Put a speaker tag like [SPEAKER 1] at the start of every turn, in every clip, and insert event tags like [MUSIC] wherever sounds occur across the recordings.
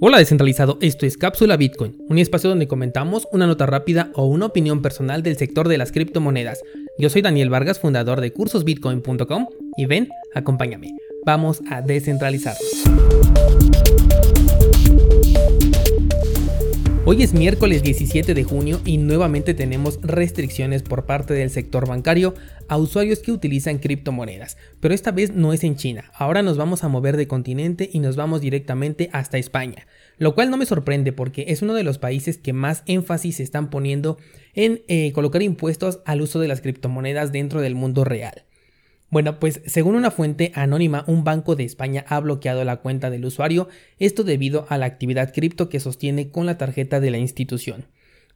[SPEAKER 1] Hola descentralizado, esto es Cápsula Bitcoin, un espacio donde comentamos una nota rápida o una opinión personal del sector de las criptomonedas. Yo soy Daniel Vargas, fundador de cursosbitcoin.com y ven, acompáñame, vamos a descentralizarnos. Hoy es miércoles 17 de junio y nuevamente tenemos restricciones por parte del sector bancario a usuarios que utilizan criptomonedas, pero esta vez no es en China, ahora nos vamos a mover de continente y nos vamos directamente hasta España, lo cual no me sorprende porque es uno de los países que más énfasis están poniendo en eh, colocar impuestos al uso de las criptomonedas dentro del mundo real. Bueno, pues según una fuente anónima, un banco de España ha bloqueado la cuenta del usuario, esto debido a la actividad cripto que sostiene con la tarjeta de la institución.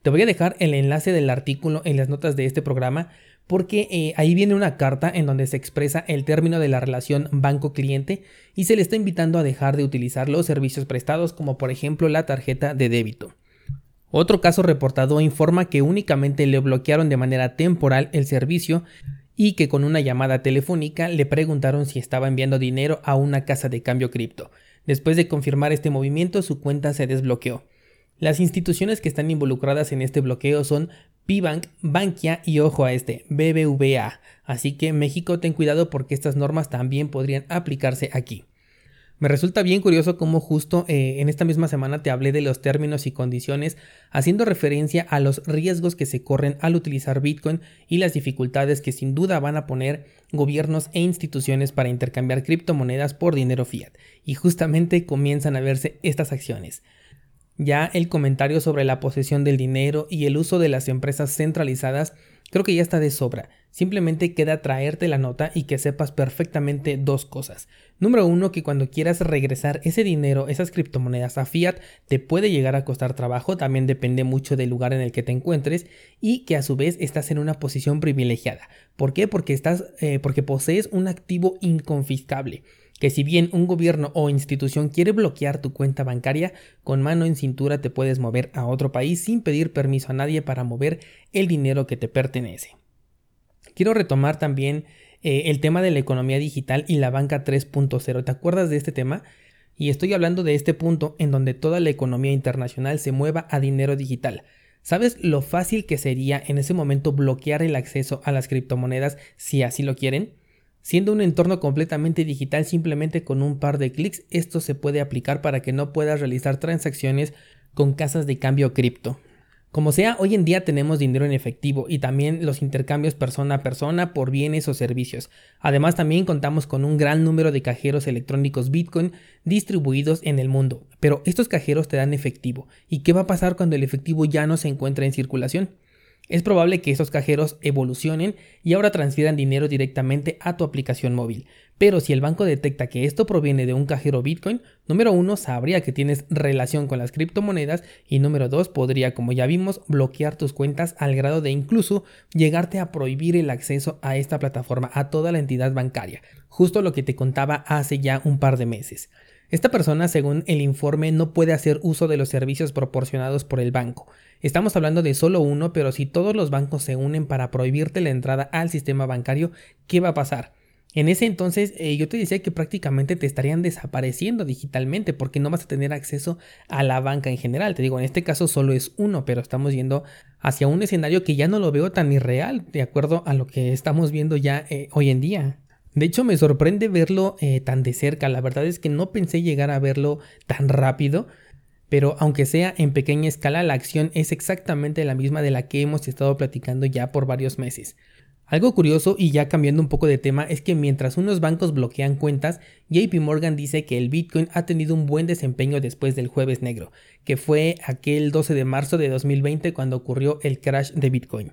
[SPEAKER 1] Te voy a dejar el enlace del artículo en las notas de este programa porque eh, ahí viene una carta en donde se expresa el término de la relación banco-cliente y se le está invitando a dejar de utilizar los servicios prestados como por ejemplo la tarjeta de débito. Otro caso reportado informa que únicamente le bloquearon de manera temporal el servicio y que con una llamada telefónica le preguntaron si estaba enviando dinero a una casa de cambio cripto. Después de confirmar este movimiento, su cuenta se desbloqueó. Las instituciones que están involucradas en este bloqueo son Pibank, Bankia y ojo a este, BBVA. Así que México ten cuidado porque estas normas también podrían aplicarse aquí. Me resulta bien curioso cómo justo eh, en esta misma semana te hablé de los términos y condiciones, haciendo referencia a los riesgos que se corren al utilizar Bitcoin y las dificultades que sin duda van a poner gobiernos e instituciones para intercambiar criptomonedas por dinero fiat. Y justamente comienzan a verse estas acciones. Ya el comentario sobre la posesión del dinero y el uso de las empresas centralizadas creo que ya está de sobra. Simplemente queda traerte la nota y que sepas perfectamente dos cosas. Número uno, que cuando quieras regresar ese dinero, esas criptomonedas a fiat, te puede llegar a costar trabajo, también depende mucho del lugar en el que te encuentres y que a su vez estás en una posición privilegiada. ¿Por qué? Porque estás, eh, porque posees un activo inconfiscable que si bien un gobierno o institución quiere bloquear tu cuenta bancaria, con mano en cintura te puedes mover a otro país sin pedir permiso a nadie para mover el dinero que te pertenece. Quiero retomar también eh, el tema de la economía digital y la banca 3.0. ¿Te acuerdas de este tema? Y estoy hablando de este punto en donde toda la economía internacional se mueva a dinero digital. ¿Sabes lo fácil que sería en ese momento bloquear el acceso a las criptomonedas si así lo quieren? Siendo un entorno completamente digital simplemente con un par de clics, esto se puede aplicar para que no puedas realizar transacciones con casas de cambio cripto. Como sea, hoy en día tenemos dinero en efectivo y también los intercambios persona a persona por bienes o servicios. Además también contamos con un gran número de cajeros electrónicos Bitcoin distribuidos en el mundo. Pero estos cajeros te dan efectivo. ¿Y qué va a pasar cuando el efectivo ya no se encuentra en circulación? Es probable que estos cajeros evolucionen y ahora transfieran dinero directamente a tu aplicación móvil. Pero si el banco detecta que esto proviene de un cajero Bitcoin, número uno sabría que tienes relación con las criptomonedas y número dos podría, como ya vimos, bloquear tus cuentas al grado de incluso llegarte a prohibir el acceso a esta plataforma a toda la entidad bancaria. Justo lo que te contaba hace ya un par de meses. Esta persona, según el informe, no puede hacer uso de los servicios proporcionados por el banco. Estamos hablando de solo uno, pero si todos los bancos se unen para prohibirte la entrada al sistema bancario, ¿qué va a pasar? En ese entonces eh, yo te decía que prácticamente te estarían desapareciendo digitalmente porque no vas a tener acceso a la banca en general. Te digo, en este caso solo es uno, pero estamos yendo hacia un escenario que ya no lo veo tan irreal de acuerdo a lo que estamos viendo ya eh, hoy en día. De hecho, me sorprende verlo eh, tan de cerca. La verdad es que no pensé llegar a verlo tan rápido. Pero aunque sea en pequeña escala, la acción es exactamente la misma de la que hemos estado platicando ya por varios meses. Algo curioso y ya cambiando un poco de tema es que mientras unos bancos bloquean cuentas, JP Morgan dice que el Bitcoin ha tenido un buen desempeño después del jueves negro, que fue aquel 12 de marzo de 2020 cuando ocurrió el crash de Bitcoin.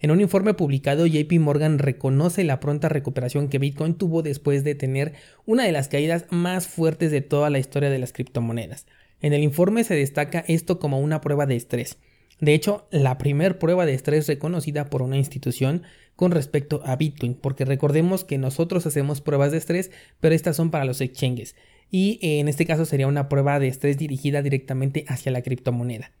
[SPEAKER 1] En un informe publicado, JP Morgan reconoce la pronta recuperación que Bitcoin tuvo después de tener una de las caídas más fuertes de toda la historia de las criptomonedas. En el informe se destaca esto como una prueba de estrés. De hecho, la primer prueba de estrés reconocida por una institución con respecto a Bitcoin, porque recordemos que nosotros hacemos pruebas de estrés, pero estas son para los exchanges. Y en este caso sería una prueba de estrés dirigida directamente hacia la criptomoneda.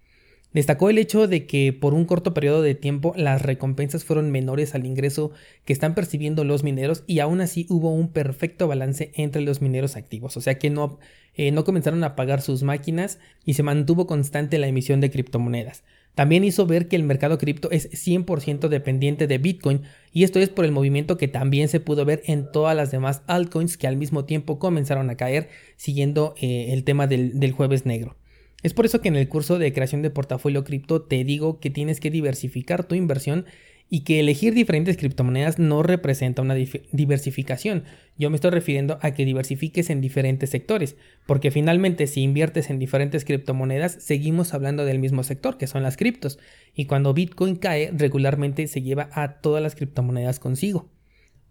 [SPEAKER 1] Destacó el hecho de que por un corto periodo de tiempo las recompensas fueron menores al ingreso que están percibiendo los mineros y aún así hubo un perfecto balance entre los mineros activos, o sea que no, eh, no comenzaron a pagar sus máquinas y se mantuvo constante la emisión de criptomonedas. También hizo ver que el mercado cripto es 100% dependiente de Bitcoin y esto es por el movimiento que también se pudo ver en todas las demás altcoins que al mismo tiempo comenzaron a caer siguiendo eh, el tema del jueves negro. Es por eso que en el curso de creación de portafolio cripto te digo que tienes que diversificar tu inversión y que elegir diferentes criptomonedas no representa una diversificación. Yo me estoy refiriendo a que diversifiques en diferentes sectores, porque finalmente si inviertes en diferentes criptomonedas, seguimos hablando del mismo sector, que son las criptos, y cuando Bitcoin cae, regularmente se lleva a todas las criptomonedas consigo.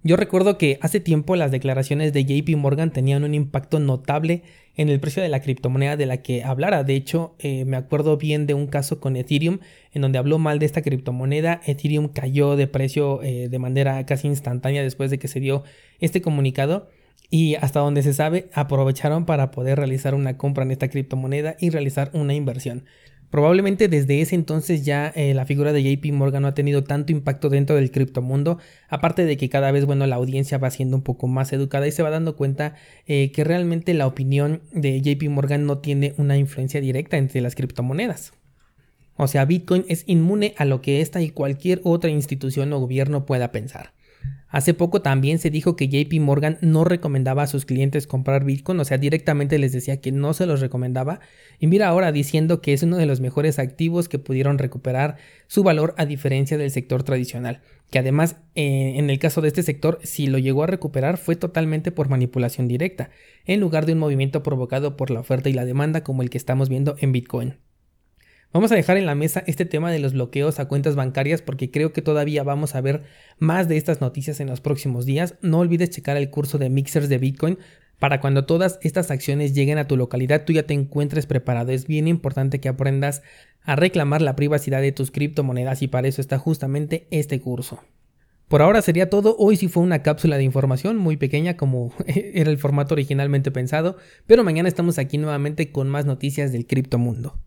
[SPEAKER 1] Yo recuerdo que hace tiempo las declaraciones de JP Morgan tenían un impacto notable en el precio de la criptomoneda de la que hablara. De hecho, eh, me acuerdo bien de un caso con Ethereum en donde habló mal de esta criptomoneda. Ethereum cayó de precio eh, de manera casi instantánea después de que se dio este comunicado. Y hasta donde se sabe, aprovecharon para poder realizar una compra en esta criptomoneda y realizar una inversión. Probablemente desde ese entonces ya eh, la figura de JP Morgan no ha tenido tanto impacto dentro del criptomundo, aparte de que cada vez bueno la audiencia va siendo un poco más educada y se va dando cuenta eh, que realmente la opinión de JP Morgan no tiene una influencia directa entre las criptomonedas. O sea, Bitcoin es inmune a lo que esta y cualquier otra institución o gobierno pueda pensar. Hace poco también se dijo que JP Morgan no recomendaba a sus clientes comprar Bitcoin, o sea, directamente les decía que no se los recomendaba. Y mira ahora diciendo que es uno de los mejores activos que pudieron recuperar su valor a diferencia del sector tradicional. Que además, eh, en el caso de este sector, si lo llegó a recuperar fue totalmente por manipulación directa, en lugar de un movimiento provocado por la oferta y la demanda como el que estamos viendo en Bitcoin. Vamos a dejar en la mesa este tema de los bloqueos a cuentas bancarias porque creo que todavía vamos a ver más de estas noticias en los próximos días. No olvides checar el curso de mixers de Bitcoin para cuando todas estas acciones lleguen a tu localidad tú ya te encuentres preparado. Es bien importante que aprendas a reclamar la privacidad de tus criptomonedas y para eso está justamente este curso. Por ahora sería todo, hoy sí fue una cápsula de información muy pequeña como [LAUGHS] era el formato originalmente pensado, pero mañana estamos aquí nuevamente con más noticias del criptomundo.